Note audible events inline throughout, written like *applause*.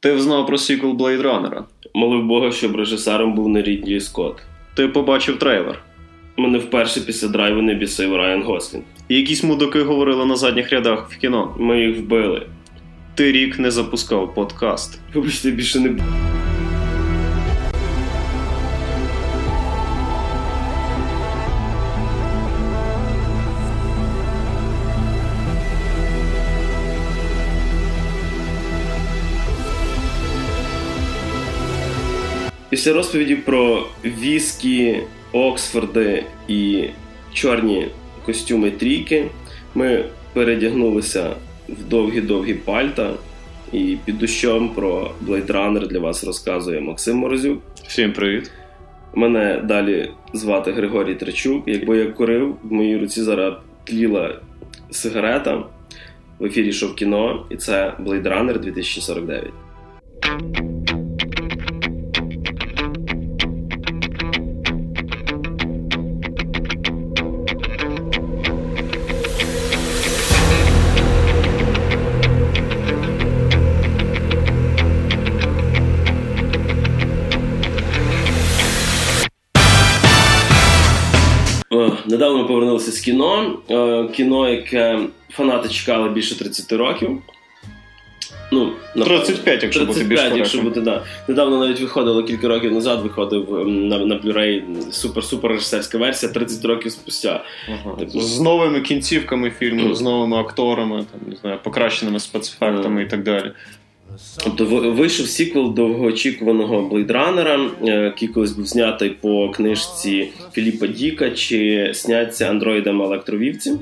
Ти взнав про сіквел Blade Runner. Молив Бога, щоб режисером був не Рідлі Скотт. Ти побачив трейлер. Мене вперше після драйву не бісив Райан Гослін. Якісь мудаки говорили на задніх рядах в кіно. Ми їх вбили. Ти рік не запускав подкаст. Вибачте, більше не Після розповіді про віскі, Оксфорди і чорні костюми трійки ми передягнулися в довгі-довгі пальта. І під дощом про Blade Runner для вас розказує Максим Морозюк. Всім привіт. Мене далі звати Григорій Трачук. Якби я курив, в моїй руці зараз тліла сигарета. В ефірі шов кіно, і це Blade Runner 2049. Недавно ми повернулися з кіно. Е, Кіно, яке фанати чекали більше 30 років. Ну, напевно. 35, якщо бути більш 35, якщо бути, да. Недавно навіть виходило кілька років назад, виходив на, на Blu-ray супер-супер режисерська версія 30 років спустя. Ага. Типу- З новими кінцівками фільму, з *clears throat* новими акторами, там, не знаю, покращеними спецефектами і так далі. Тобто вийшов сіквел довгоочікуваного Блейдранера, який колись був знятий по книжці Філіпа Діка, чи сняться андроїдами електровівці.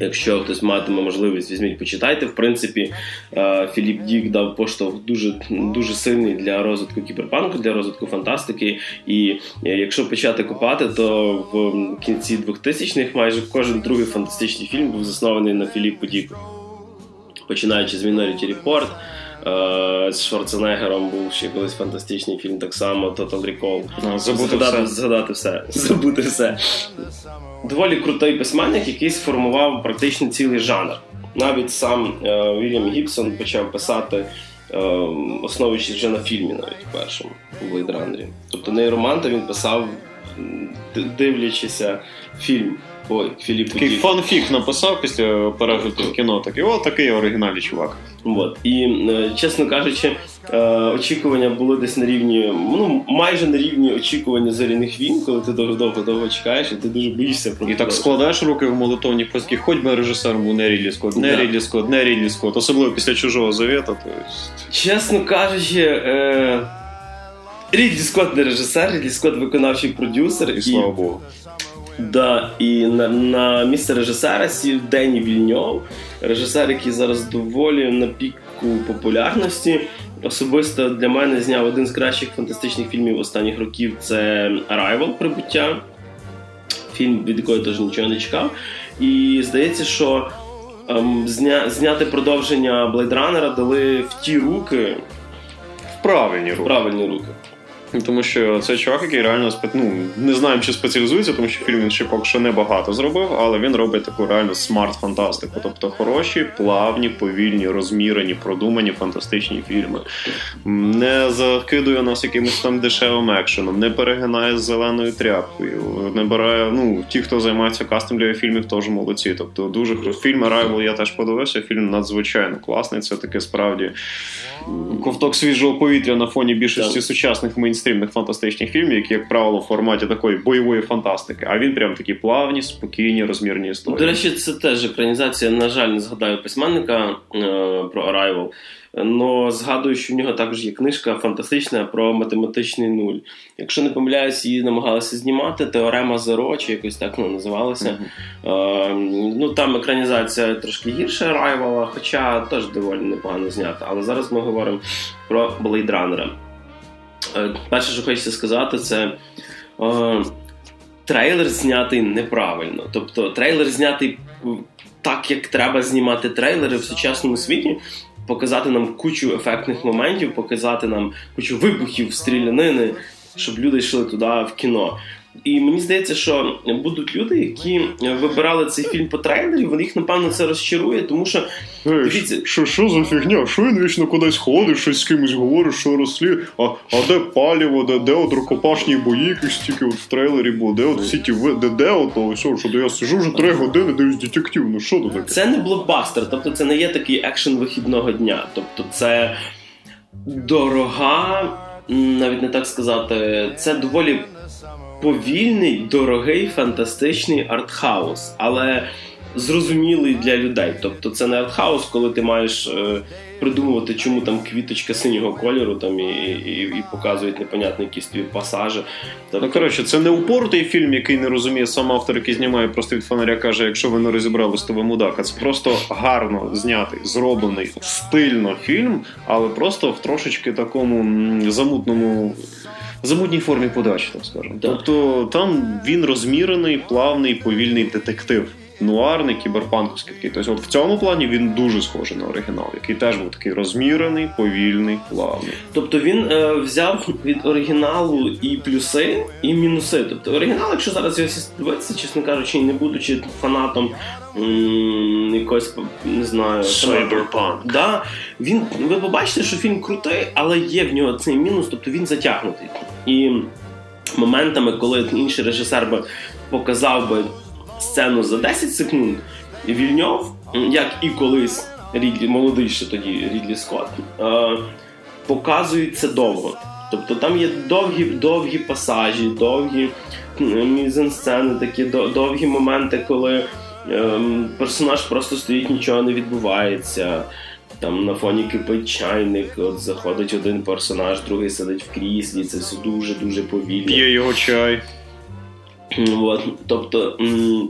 Якщо хтось матиме можливість, візьміть, почитайте. В принципі, е, Філіп Дік дав поштовх дуже, дуже сильний для розвитку кіберпанку, для розвитку фантастики. І е, якщо почати копати, то в кінці 2000-х майже кожен другий фантастичний фільм був заснований на Філіпу Діку починаючи з Minority Report. Е, З Шварценеггером був ще колись фантастичний фільм, так само Total Recall. А, Забути згадати, все. згадати все. *laughs* Забути все. Доволі крутий письменник, який сформував практично цілий жанр. Навіть сам е, Вільям Гібсон почав писати, е, основуючись вже на фільмі, навіть першому у Blade Runner. Тобто Нейроманта він писав, дивлячися фільм по Такий фанфік написав після перегляду кіно. Такий, о, такий оригінальний чувак. От. І, е, чесно кажучи, е, очікування були десь на рівні, ну, майже на рівні очікування зоряних війн, коли ти довго-довго чекаєш, і ти дуже боїшся про І так складаєш руки в молитовній позі, хоч би режисером був не Рідлі Скотт, не Да. Рідлі Скотт, не Рідлі Скотт, особливо після чужого завета. То. Чесно кажучи, е, Рідлі Скотт не режисер, Рідлі Скотт виконавчий продюсер. І слава Богу. Да, і на, на місце режисера сів Дені Вільньов, режисер, який зараз доволі на піку популярності. Особисто для мене зняв один з кращих фантастичних фільмів останніх років це Arrival Прибуття. Фільм, від якого я теж нічого не чекав. І здається, що ем, зня, зняти продовження Блейдранера дали в ті руки, В правильні в правильні руки. Тому що це чувак, який реально ну, не знаємо, чи спеціалізується, тому що фільм він ще поки що небагато зробив, але він робить таку реально смарт-фантастику. Тобто хороші, плавні, повільні, розмірені, продумані фантастичні фільми. Не закидує нас якимось там дешевим екшеном, не перегинає з зеленою тряпкою, не бере. Ну, ті, хто займається кастом для фільмів, теж молодці. Тобто дуже. Фільм Arrival я теж подивився. Фільм надзвичайно класний. Це таке справді ковток свіжого повітря на фоні більшості сучасних мейнстрімних фантастичних фільмів, які, як правило, в форматі такої бойової фантастики. А він прям такі плавні, спокійні, розмірні історії. До речі, це теж екранізація. На жаль, не згадаю письменника е, про Arrival. Но згадую, що в нього також є книжка фантастична про математичний нуль. Якщо не помиляюсь, її намагалися знімати. Теорема Зеро, чи якось так вона називалася. Е, ну там екранізація трошки гірша Arrival, хоча теж доволі непогано знята. Але зараз ми говоримо про Blade Runner. Е, перше, що хочеться сказати, це. Е, трейлер знятий неправильно. Тобто трейлер знятий так, як треба знімати трейлери в сучасному світі. Показати нам кучу ефектних моментів, показати нам кучу вибухів, стрілянини, щоб люди йшли туди в кіно. І мені здається, що будуть люди, які вибирали цей фільм по трейлері, вони їх, напевно, це розчарує, тому що. Ей, дивіться... Що що за фігня? Що він вічно кудись ходить, щось з кимось говорить, що розслідує, а а де паліво, де де от рукопашні бої, якісь тільки от в трейлері було, де от всі ті де де от то, що, що я сижу вже три години, дивлюсь детектив, ну що тут таке? Це не блокбастер, тобто це не є такий екшен вихідного дня. Тобто це дорога, навіть не так сказати, це доволі повільний, дорогий, фантастичний артхаус, але зрозумілий для людей. Тобто це не артхаус, коли ти маєш е, придумувати, чому там квіточка синього кольору там і і, і показують непонятні якісь тобі пасажі. Тобто... Ну, коротше, це не упоротий фільм, який не розуміє сам автор, який знімає просто від фонаря, каже, якщо ви не розібрались, то ви мудак. А Це просто гарно знятий, зроблений, стильно фільм, але просто в трошечки такому замутному замутній формі подачі, так скажемо. Да. Тобто там він розмірений, плавний, повільний детектив. Нуарний, кіберпанковський такий. Тобто, от в цьому плані він дуже схожий на оригінал, який теж був такий розмірений, повільний, плавний. Тобто він е, взяв від оригіналу і плюси, і мінуси. Тобто оригінал, якщо зараз його дивитися, чесно кажучи, не будучи фанатом м- якогось, не знаю, Cyberpunk. Да, він, ви побачите, що фільм крутий, але є в нього цей мінус, тобто він затягнутий. І моментами, коли інший режисер би показав би сцену за 10 секунд, Вільньов, як і колись Рідлі, молодий ще тоді Рідлі Скотт, е, показують це довго. Тобто там є довгі довгі пасажі, довгі мізансцени, такі довгі моменти, коли е, персонаж просто стоїть, нічого не відбувається. Там на фоні кипить чайник, от заходить один персонаж, другий сидить в кріслі, це все дуже-дуже повільно. П'є його чай. От, Тобто. М-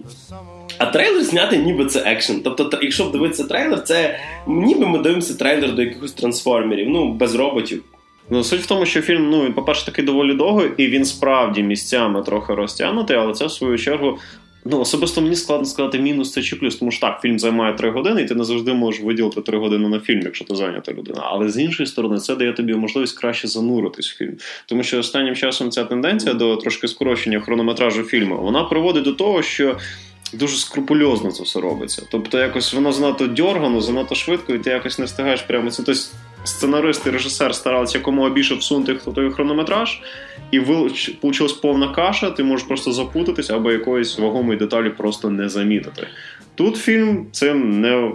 а трейлер зняти ніби це екшен. Тобто, якщо дивитися трейлер, це ніби ми дивимося трейлер до якихось трансформерів, ну, без роботів. Ну, суть в тому, що фільм, ну, по-перше, такий доволі довгий, і він справді місцями трохи розтягнутий, але це в свою чергу Ну, особисто мені складно сказати мінус це чи плюс, тому що так, фільм займає три години, і ти не завжди можеш виділити три години на фільм, якщо ти зайнята людина. Але з іншої сторони, це дає тобі можливість краще зануритись в фільм. Тому що останнім часом ця тенденція до трошки скорочення хронометражу фільму вона приводить до того, що. Дуже скрупульозно це все робиться. Тобто, якось воно занадто дьоргано, занадто швидко, і ти якось не встигаєш прямо це. Тобто, сценарист і режисер старалися якомога більше всунути в той хронометраж, і вийшла повна каша, ти можеш просто запутатись або якоїсь вагомої деталі просто не замітити. Тут фільм цим не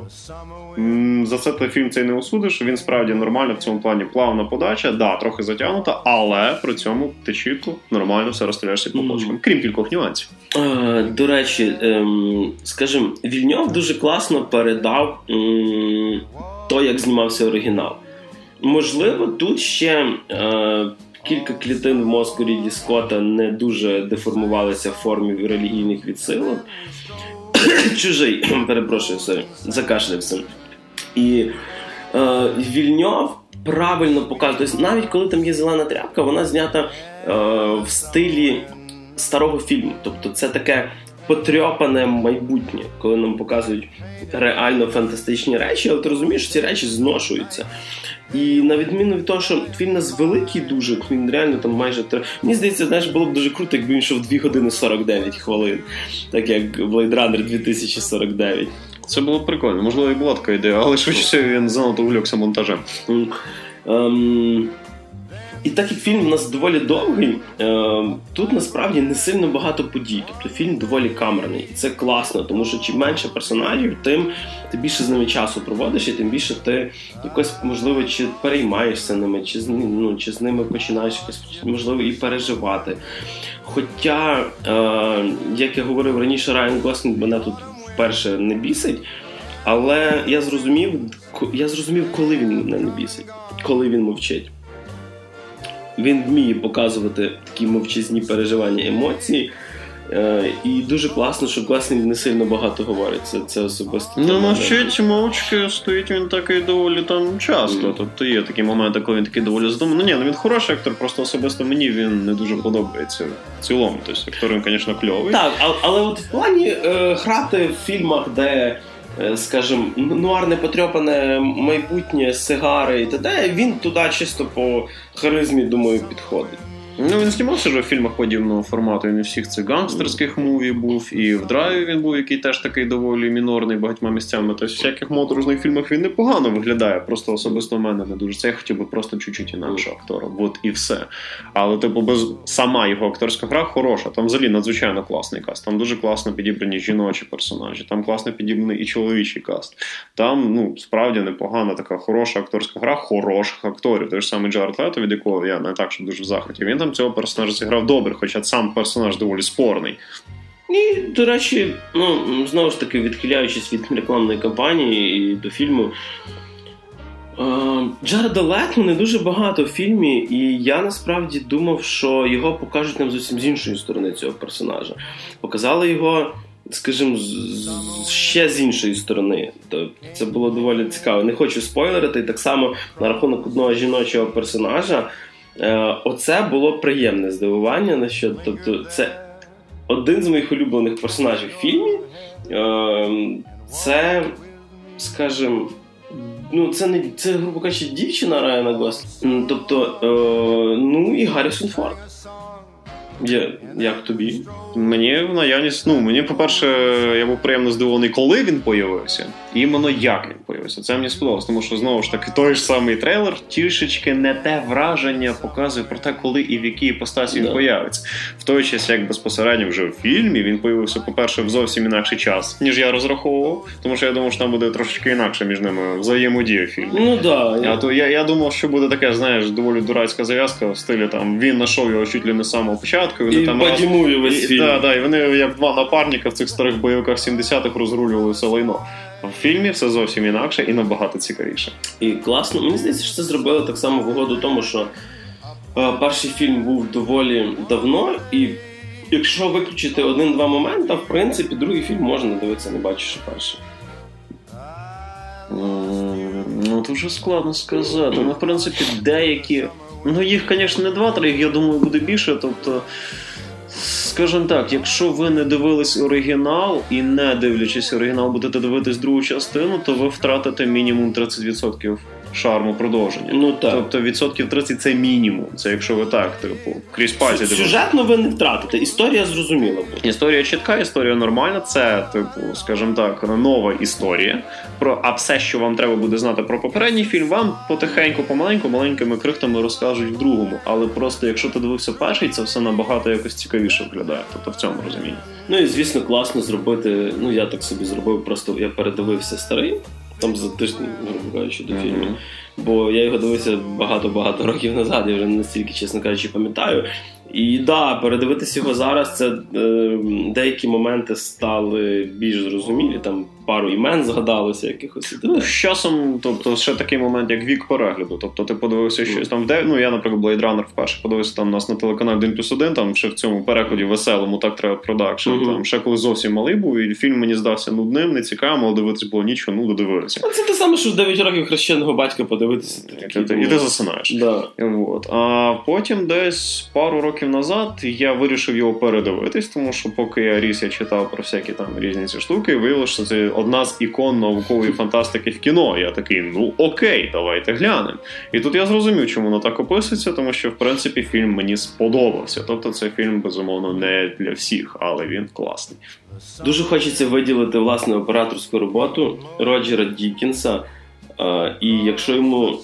за це ти фільм цей не осудиш. Він справді нормально в цьому плані плавна подача, да, трохи затягнута, але при цьому ти чітко нормально все розстріляєшся по полочкам, mm-hmm. крім кількох нюансів. А, до речі, ем, скажімо, Вільньов дуже класно передав ем, то, як знімався оригінал. Можливо, тут ще. Е, Кілька клітин в мозку Рідлі Скотта не дуже деформувалися в формі релігійних відсилок. *coughs* Чужий, *coughs* перепрошую, sorry, закашлявся. І е, Вільньов правильно показує. Тобто навіть коли там є зелена тряпка, вона знята е, в стилі старого фільму. Тобто це таке потрьопане майбутнє, коли нам показують реально фантастичні речі, але ти розумієш, що ці речі зношуються. І на відміну від того, що фільм нас великий дуже, він реально там майже три. Мені здається, знаєш, було б дуже круто, якби він йшов 2 години 49 хвилин, так як Blade Runner 2049. Це було б прикольно. Можливо, і була така ідея, але швидше він занадто увлекся монтажем. Um, і так як фільм у нас доволі довгий, е, тут насправді не сильно багато подій. Тобто фільм доволі камерний. І це класно, тому що чим менше персонажів, тим ти більше з ними часу проводиш, і тим більше ти якось, можливо, чи переймаєшся ними, чи ну, чи з ними починаєш якось, можливо, і переживати. Хоча, е, як я говорив раніше, Райан Гослінг мене тут вперше не бісить. Але я зрозумів, я зрозумів, коли він мене не бісить, коли він мовчить. Він вміє показувати такі мовчазні переживання емоції. Е, і дуже класно, що Глеснінг не сильно багато говорить. Це це особисто. Ну, мовчить мовчки стоїть він такий доволі там часто. Mm. Тобто є такі моменти, коли він такий доволі здуманий. Ну ні, ну він хороший актор, просто особисто мені він не дуже подобається в цілому. Тобто актор він, звісно, кльовий. Так, але, але от в плані е, грати в фільмах, де. Е, скажімо, нуарне потрьопане майбутнє, сигари і т.д., він туди чисто по харизмі, думаю, підходить. Ну, він знімався вже в фільмах подібного формату. Він у всіх цих гангстерських movie був, і в драйві він був, який теж такий доволі мінорний багатьма місцями. Тобто, в всяких моторошних фільмах він непогано виглядає. Просто особисто в мене не дуже. Це я хотів би просто чуть-чуть інакше актора. От і все. Але, типу, без сама його акторська гра хороша. Там взагалі надзвичайно класний каст. Там дуже класно підібрані жіночі персонажі, там класно підібраний і чоловічий каст. Там ну справді непогана така хороша акторська гра, хороших акторів. Той ж самий Джаред Лето, від якого я не так, що дуже в захваті. Він там цього персонажа зіграв добре, хоча сам персонаж доволі спорний. І, до речі, ну знову ж таки, відхиляючись від рекламної кампанії і до фільму. Джареда Лето не дуже багато в фільмі, і я насправді думав, що його покажуть нам зовсім з іншої сторони цього персонажа. Показали його, скажімо, ще з іншої сторони. Тобто Це було доволі цікаво. Не хочу спойлерити. Так само на рахунок одного жіночого персонажа. Е, оце було приємне здивування. на що, Тобто, це один з моїх улюблених персонажів фільмі. Е, це, скажімо, Ну, це не це, грубо кажучи, дівчина Райана Гослінга. Тобто, е, ну і Гаррісон Форд. Є, Як тобі? Мені в наявність, ну мені, по-перше, я був приємно здивований, коли він появився, і іменно як він появився. Це мені сподобалось, тому що знову ж таки той ж самий трейлер трішечки не те враження показує про те, коли і в якій іпостасі він появиться. В той час, як безпосередньо вже в фільмі, він появився, по-перше, в зовсім інакший час, ніж я розраховував, тому що я думав, що там буде трошечки інакше між ними взаємодія в фільмі. Ну да. Я... То я я думав, що буде таке, знаєш, доволі дурацька зав'язка в стилі там він знайшов його чуть ли не з самого початку. Вони і там раз... весь фільм. Да, да, і вони як два напарника в цих старих бойовиках 70-х розрулювали все лайно. В фільмі все зовсім інакше і набагато цікавіше. І класно. Мені здається, що це зробили так само в угоду тому, що е, перший фільм був доволі давно, і якщо виключити один-два моменти, в принципі, другий фільм можна дивитися, не бачиш перший. Ну, дуже складно сказати. Ну, в принципі, деякі. Ну, їх, звісно, не два-три, я думаю, буде більше. Тобто, скажімо так, якщо ви не дивились оригінал і не дивлячись оригінал, будете дивитись другу частину, то ви втратите мінімум 30% шарму продовження. Ну так. Тобто відсотків 30 це мінімум. Це якщо ви так, типу, крізь пальці дивитесь. Сюжетно ви не втратите. Історія зрозуміла. буде. Історія чітка, історія нормальна. Це, типу, скажімо так, нова історія. Про а все, що вам треба буде знати про попередній фільм, вам потихеньку, помаленьку, маленькими крихтами розкажуть в другому. Але просто якщо ти дивився перший, це все набагато якось цікавіше виглядає. Тобто в цьому розумінні. Ну і звісно, класно зробити. Ну я так собі зробив, просто я передивився старий там за тиждень, грубо кажучи, до фільму. Mm-hmm. Бо я його дивився багато-багато років назад, я вже не настільки, чесно кажучи, пам'ятаю. І да, передивитися його зараз, це е, деякі моменти стали більш зрозумілі. Там пару імен згадалося, якихось Ну, з часом, тобто, ще такий момент, як вік перегляду. Тобто, ти подивився щось там, де ну я, наприклад, Blade Runner вперше подивився там у нас на телеканалі 1 плюс 1, там ще в цьому перекладі веселому, так треба продакшн. Uh-huh. Там ще коли зовсім малий був, і фільм мені здався нудним, не цікавим, але дивитись було нічого, ну додивилися. Це те саме, що в 9 років хрещеного батька подивитися. І ти, і ти засинаєш. Да. От. А потім десь пару років назад я вирішив його передивитись, тому що поки я ріс, я читав про всякі там різні ці штуки, і виявилося, що це одна з ікон наукової фантастики в кіно. Я такий, ну окей, давайте глянемо. І тут я зрозумів, чому воно так описується, тому що в принципі фільм мені сподобався. Тобто, це фільм безумовно не для всіх, але він класний. Дуже хочеться виділити власне операторську роботу Роджера Дікінса. І якщо йому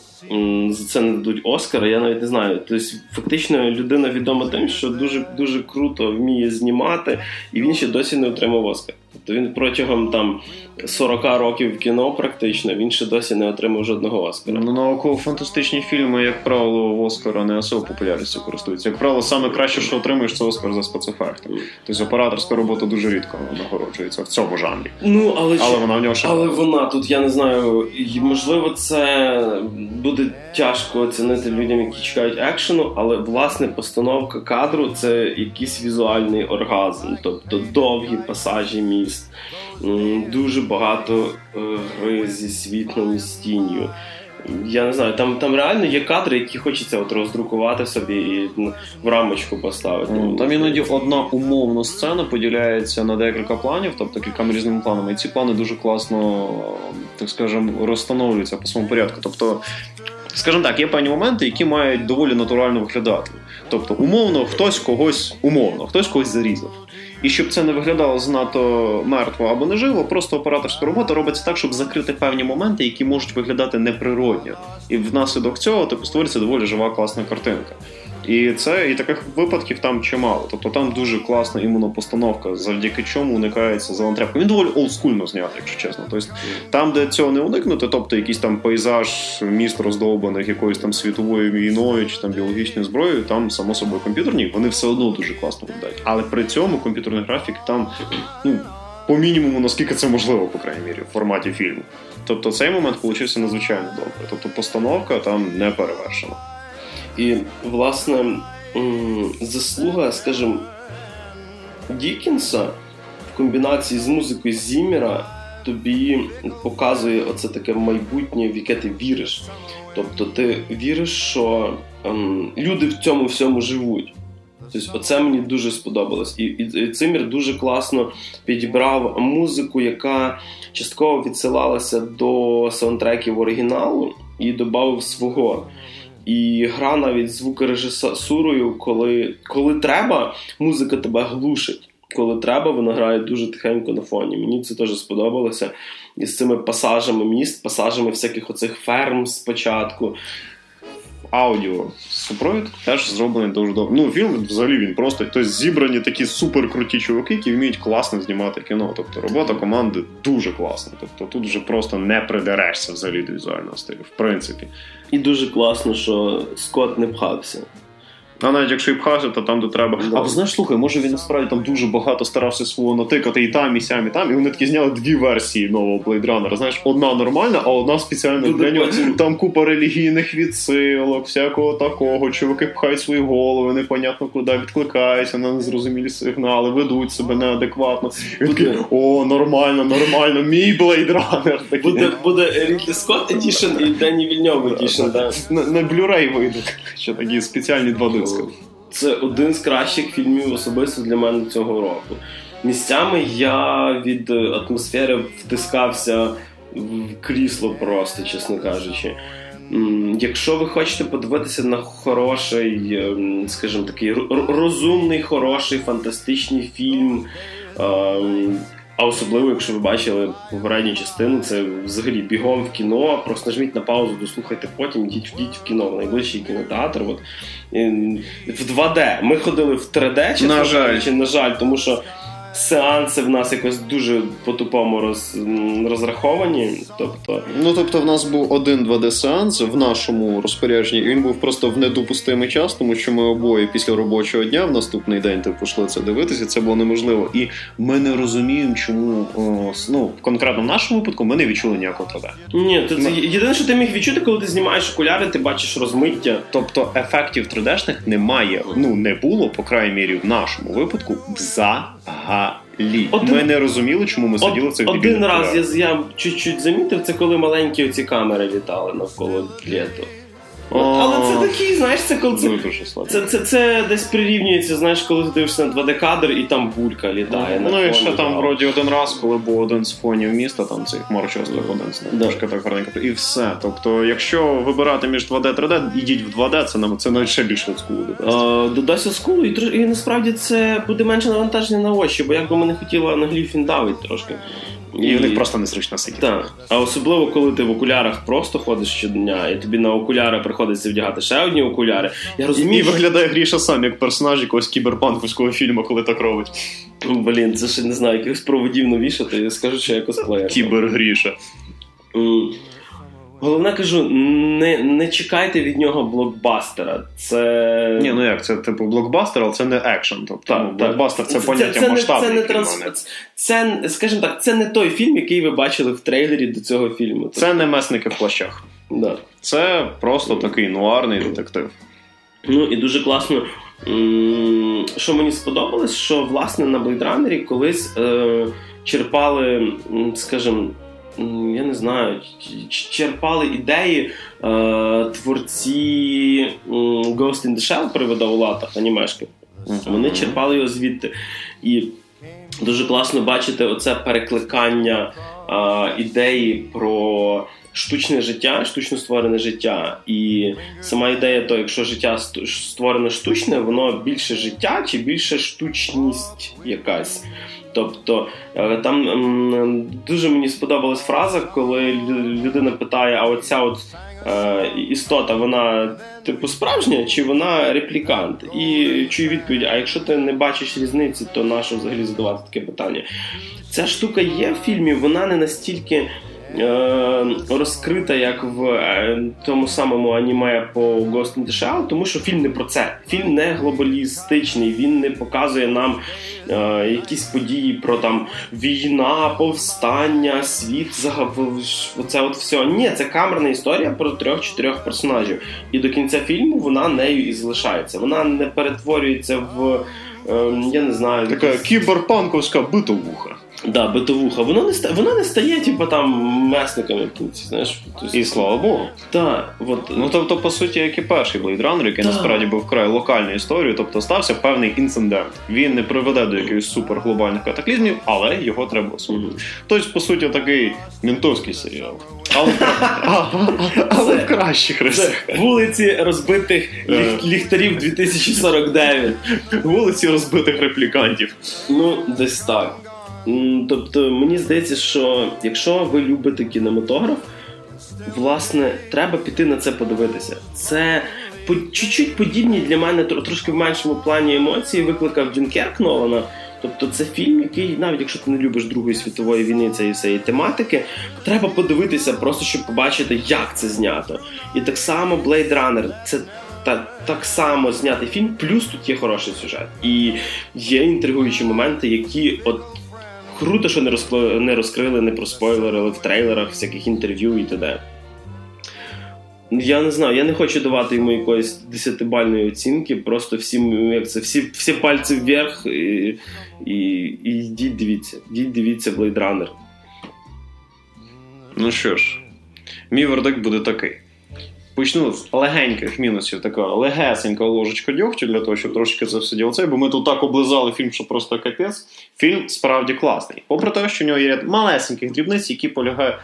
за це не дадуть Оскара, я навіть не знаю. Тобто, фактично, людина відома тим, що дуже дуже круто вміє знімати, і він ще досі не отримав Оскар. Тобто він протягом там 40 років кіно, практично, він ще досі не отримав жодного Оскара. Ну, науково-фантастичні фільми, як правило, в Оскара не особо популярністю користуються. Як правило, саме краще, що отримуєш, це Оскар за спецефекти. Тобто операторська робота дуже рідко нагороджується в цьому жанрі. Ну, але але вона в нього ще але вона тут, я не знаю, можливо, це буде тяжко оцінити людям, які чекають екшену, але власне постановка кадру це якийсь візуальний оргазм, тобто довгі пасажі міст, дуже багато е, гри зі світлом і з тінню. Я не знаю, там там реально є кадри, які хочеться от роздрукувати собі і в рамочку поставити. Mm, там іноді одна умовна сцена поділяється на декілька планів, тобто кількома різними планами. І ці плани дуже класно, так скажемо, розстановлюються по своєму порядку. Тобто скажімо так, є певні моменти, які мають доволі натурально виглядати. Тобто, умовно, хтось когось умовно, хтось когось зарізав. І щоб це не виглядало занадто мертво або неживо, просто операторська робота робиться так, щоб закрити певні моменти, які можуть виглядати неприродньо. І внаслідок цього типу, створюється доволі жива класна картинка. І це і таких випадків там чимало. Тобто там дуже класна іменно постановка, завдяки чому уникається зелентрепка. Він доволі олдскульно знятий, якщо чесно. Тобто там, де цього не уникнути, тобто якийсь там пейзаж міст роздовбаних якоюсь там світовою війною чи там біологічною зброєю, там само собою комп'ютерні, вони все одно дуже класно виглядають. Але при цьому комп'ютерний графік там ну. По мінімуму, наскільки це можливо, по крайній мірі, в форматі фільму. Тобто цей момент получився надзвичайно добре. Тобто постановка там не перевершена. І, власне, заслуга, скажімо, Дікінса в комбінації з музикою Зіммера тобі показує оце таке майбутнє, в яке ти віриш. Тобто ти віриш, що ем, люди в цьому всьому живуть. Тобто, Оце мені дуже сподобалось. І, і, і Цимір дуже класно підібрав музику, яка частково відсилалася до саундтреків оригіналу і додав свого. І гра навіть звукорежисурою, коли коли треба, музика тебе глушить. Коли треба, вона грає дуже тихенько на фоні. Мені це теж сподобалося. І з цими пасажами міст, пасажами всяких оцих ферм спочатку аудіо супровід теж зроблений дуже добре. Ну, фільм взагалі він просто тобто, зібрані такі суперкруті чуваки, які вміють класно знімати кіно. Тобто робота команди дуже класна. Тобто тут вже просто не придерешся взагалі до візуального стилю, в принципі. І дуже класно, що Скотт не пхався. А навіть якщо і пхався, то там де треба. Да. А знаєш, слухай, може він насправді там дуже багато старався свого натикати і там, і сям, і там. І вони такі зняли дві версії нового Blade Runner. Знаєш, одна нормальна, а одна спеціальна для нього. Там купа релігійних відсилок, всякого такого. Чуваки пхають свої голови, непонятно куди відкликаються на незрозумілі сигнали, ведуть себе неадекватно. І такий, О, нормально, нормально, мій Blade Runner. Буде буде Рідлі Скотт Edition і Дені Вільньов Edition. На, на Blu-ray вийдуть. Ще такі спеціальні два диски. Це один з кращих фільмів особисто для мене цього року. Місцями я від атмосфери втискався в крісло просто, чесно кажучи. Якщо ви хочете подивитися на хороший, ем, скажімо такий розумний, хороший, фантастичний фільм, ем, а особливо, якщо ви бачили попередню частину, це взагалі бігом в кіно. Просто нажміть на паузу, дослухайте потім, йдіть йдіть в кіно, в найближчий кінотеатр. От. В 2D. Ми ходили в 3D, чи на жаль, чи, на жаль, тому що сеанси в нас якось дуже по-тупому роз, розраховані. Тобто, Ну тобто, в нас був один 2D-сеанс в нашому розпорядженні, і він був просто в недопустимий час, тому що ми обоє після робочого дня в наступний день типу, пішли це дивитися. Це було неможливо. І ми не розуміємо, чому о, ну конкретно в нашому випадку ми не відчули ніякого 3D. Ні, це, ми... єдине, що ти міг відчути, коли ти знімаєш окуляри, ти бачиш розмиття. Тобто ефектів 3D-шних немає. Ну не було, по крайній мірі, в нашому випадку взагалі. Один... Ми не розуміли, чому ми сиділи в цих Один раз я, я чуть-чуть замітив, це коли маленькі оці камери літали навколо літу. Але це такий, знаєш, це коли це, це, це, це десь прирівнюється, знаєш, коли ти дивишся на 2D-кадр і там булька літає. Ну, ну і ще там вроді один раз, коли був один з фонів міста, там цей хмарочосних один з них. Трошки так гарненько. І все. Тобто, якщо вибирати між 2D 3D, ідіть в 2D, це нам це навіть ще більше оскулу додасть. Додасть оскулу, і, і насправді це буде менше навантаження на очі, бо якби ми не хотіли анаглів він давить трошки. І в них просто незручно сидіти. Так. А особливо, коли ти в окулярах просто ходиш щодня, і тобі на окуляри приходиться вдягати ще одні окуляри. Я розумію, І виглядає Гріша сам як персонаж якогось кіберпанковського фільму, коли так робить. Блін, це ще не знаю, якихось проводів навішати, скажу, що я косплеєр. Кібер Гріша. Головне кажу, не не чекайте від нього блокбастера. Це. Ні, ну як, це типу блокбастер, але це не екшен. Тобто так, ну, блокбастер це, це поняття це, масштабу. Це, не транс... це, скажімо так, це не той фільм, який ви бачили в трейлері до цього фільму. Це не месники в плащах. Да. Це просто такий нуарний детектив. Ну і дуже класно. Що мені сподобалось, що власне на Блейдранері колись е, черпали, скажімо, я не знаю, черпали ідеї е, творці Ghost in the Shell привода у латах анімешки. Вони черпали його звідти. І дуже класно бачити оце перекликання а, ідеї про штучне життя, штучно створене життя. І сама ідея, то якщо життя створене штучне, воно більше життя чи більше штучність якась. Тобто е, там дуже мені сподобалась фраза, коли людина питає: а оця от е, істота, вона типу справжня, чи вона реплікант? І чую відповідь: а якщо ти не бачиш різниці, то нащо взагалі задавати таке питання? Ця штука є в фільмі, вона не настільки. Е, розкрита як в е, тому самому аніме по Ghost in the Shell, тому що фільм не про це. Фільм не глобалістичний, він не показує нам е, якісь події про там війна, повстання, світ, оце от все. Ні, це камерна історія про трьох-чотирьох персонажів. І до кінця фільму вона нею і залишається. Вона не перетворюється в. Е, я не знаю, така якісь... кіберпанковська битовуха. Да, битовуха. Воно не стає, воно не стає, типу, там месниками кінці, знаєш. Тобто... І слава Богу. Так, от... Ну тобто, по суті, як і перший Blade Runner, який насправді був вкрай локальною історією, тобто стався певний інцидент. Він не приведе до якихось суперглобальних катаклізмів, але його треба осудити. Тобто, по суті, такий ментовський серіал. Але, але в кращих рисах. Вулиці розбитих ліхтарів 2049. Вулиці розбитих реплікантів. Ну, десь так. Тобто, мені здається, що якщо ви любите кінематограф, власне, треба піти на це подивитися. Це по чуть-чуть подібні для мене трошки в меншому плані емоції викликав Дюнкерк Нолана. Тобто це фільм, який, навіть якщо ти не любиш Другої світової війни цієї всієї тематики, треба подивитися, просто щоб побачити, як це знято. І так само Blade Runner – це та, так само знятий фільм, плюс тут є хороший сюжет. І є інтригуючі моменти, які от Круто, що не розкрили, не розкрили, не проспойлерили в трейлерах, всяких інтерв'ю і т.д. Я не знаю, я не хочу давати йому якоїсь десятибальної оцінки, просто всім, як це, всі всі пальці вверх і і, і йдіть дивіться. Йдіть дивіться Blade Runner. Ну що ж, мій вердикт буде такий. Почну з легеньких мінусів, така легесенька ложечка дьогтю для того, щоб трошки це все діло це, бо ми тут так облизали фільм, що просто капець. Фільм справді класний. Попри те, що в нього є ряд малесеньких дрібниць, які полягають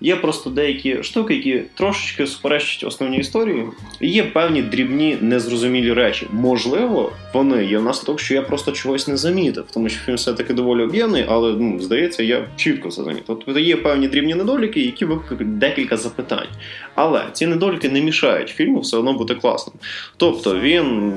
Є просто деякі штуки, які трошечки суперечать основній історії. І Є певні дрібні незрозумілі речі. Можливо, вони є внаслідок, що я просто чогось не замітив, тому що фільм все-таки доволі об'ємний, але ну, здається, я чітко це замітив. Тобто є певні дрібні недоліки, які викликають декілька запитань. Але ці недоліки не мішають фільму все одно бути класним. Тобто він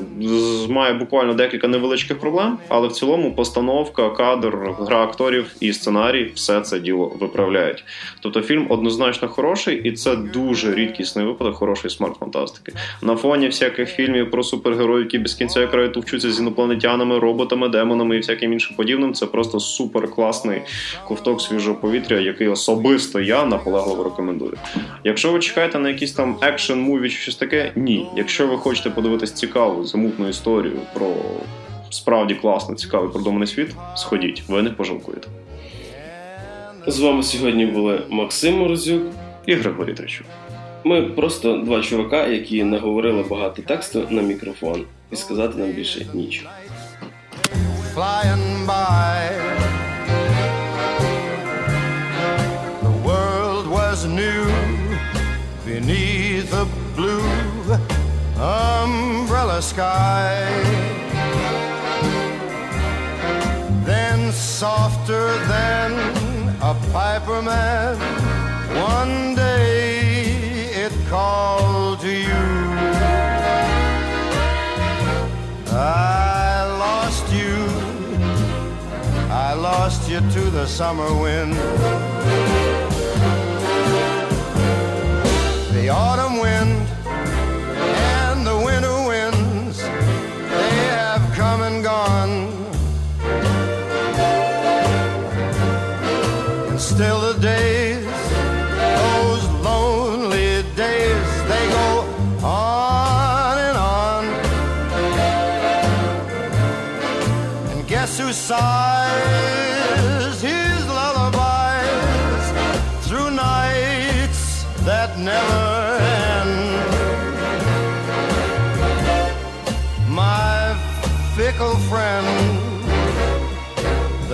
має буквально декілька невеличких проблем, але в цілому постановка, кадр, гра акторів і сценарій все це діло виправляють. Тобто фільм однозначно хороший, і це дуже рідкісний випадок хорошої смарт-фантастики. На фоні всяких фільмів про супергероїв, які без кінця краю товчуться з інопланетянами, роботами, демонами і всяким іншим подібним. Це просто супер класний ковток свіжого повітря, який особисто я наполегливо рекомендую. Якщо ви чекаєте на якийсь там екшен муві чи щось таке, ні. Якщо ви хочете подивитись цікаву замутну історію про справді класний, цікавий продуманий світ, сходіть, ви не пожалкуєте. З вами сьогодні були Максим Морозюк і Григорій Тричук. Ми просто два чувака, які наговорили багато тексту на мікрофон, і сказати нам більше нічого. Flying by The world was new Beneath a blue umbrella sky Then softer than piper man. One day it called to you. I lost you. I lost you to the summer wind. The autumn wind and the winter winds, they have come and gone.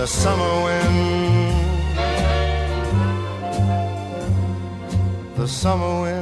The summer wind, the summer wind,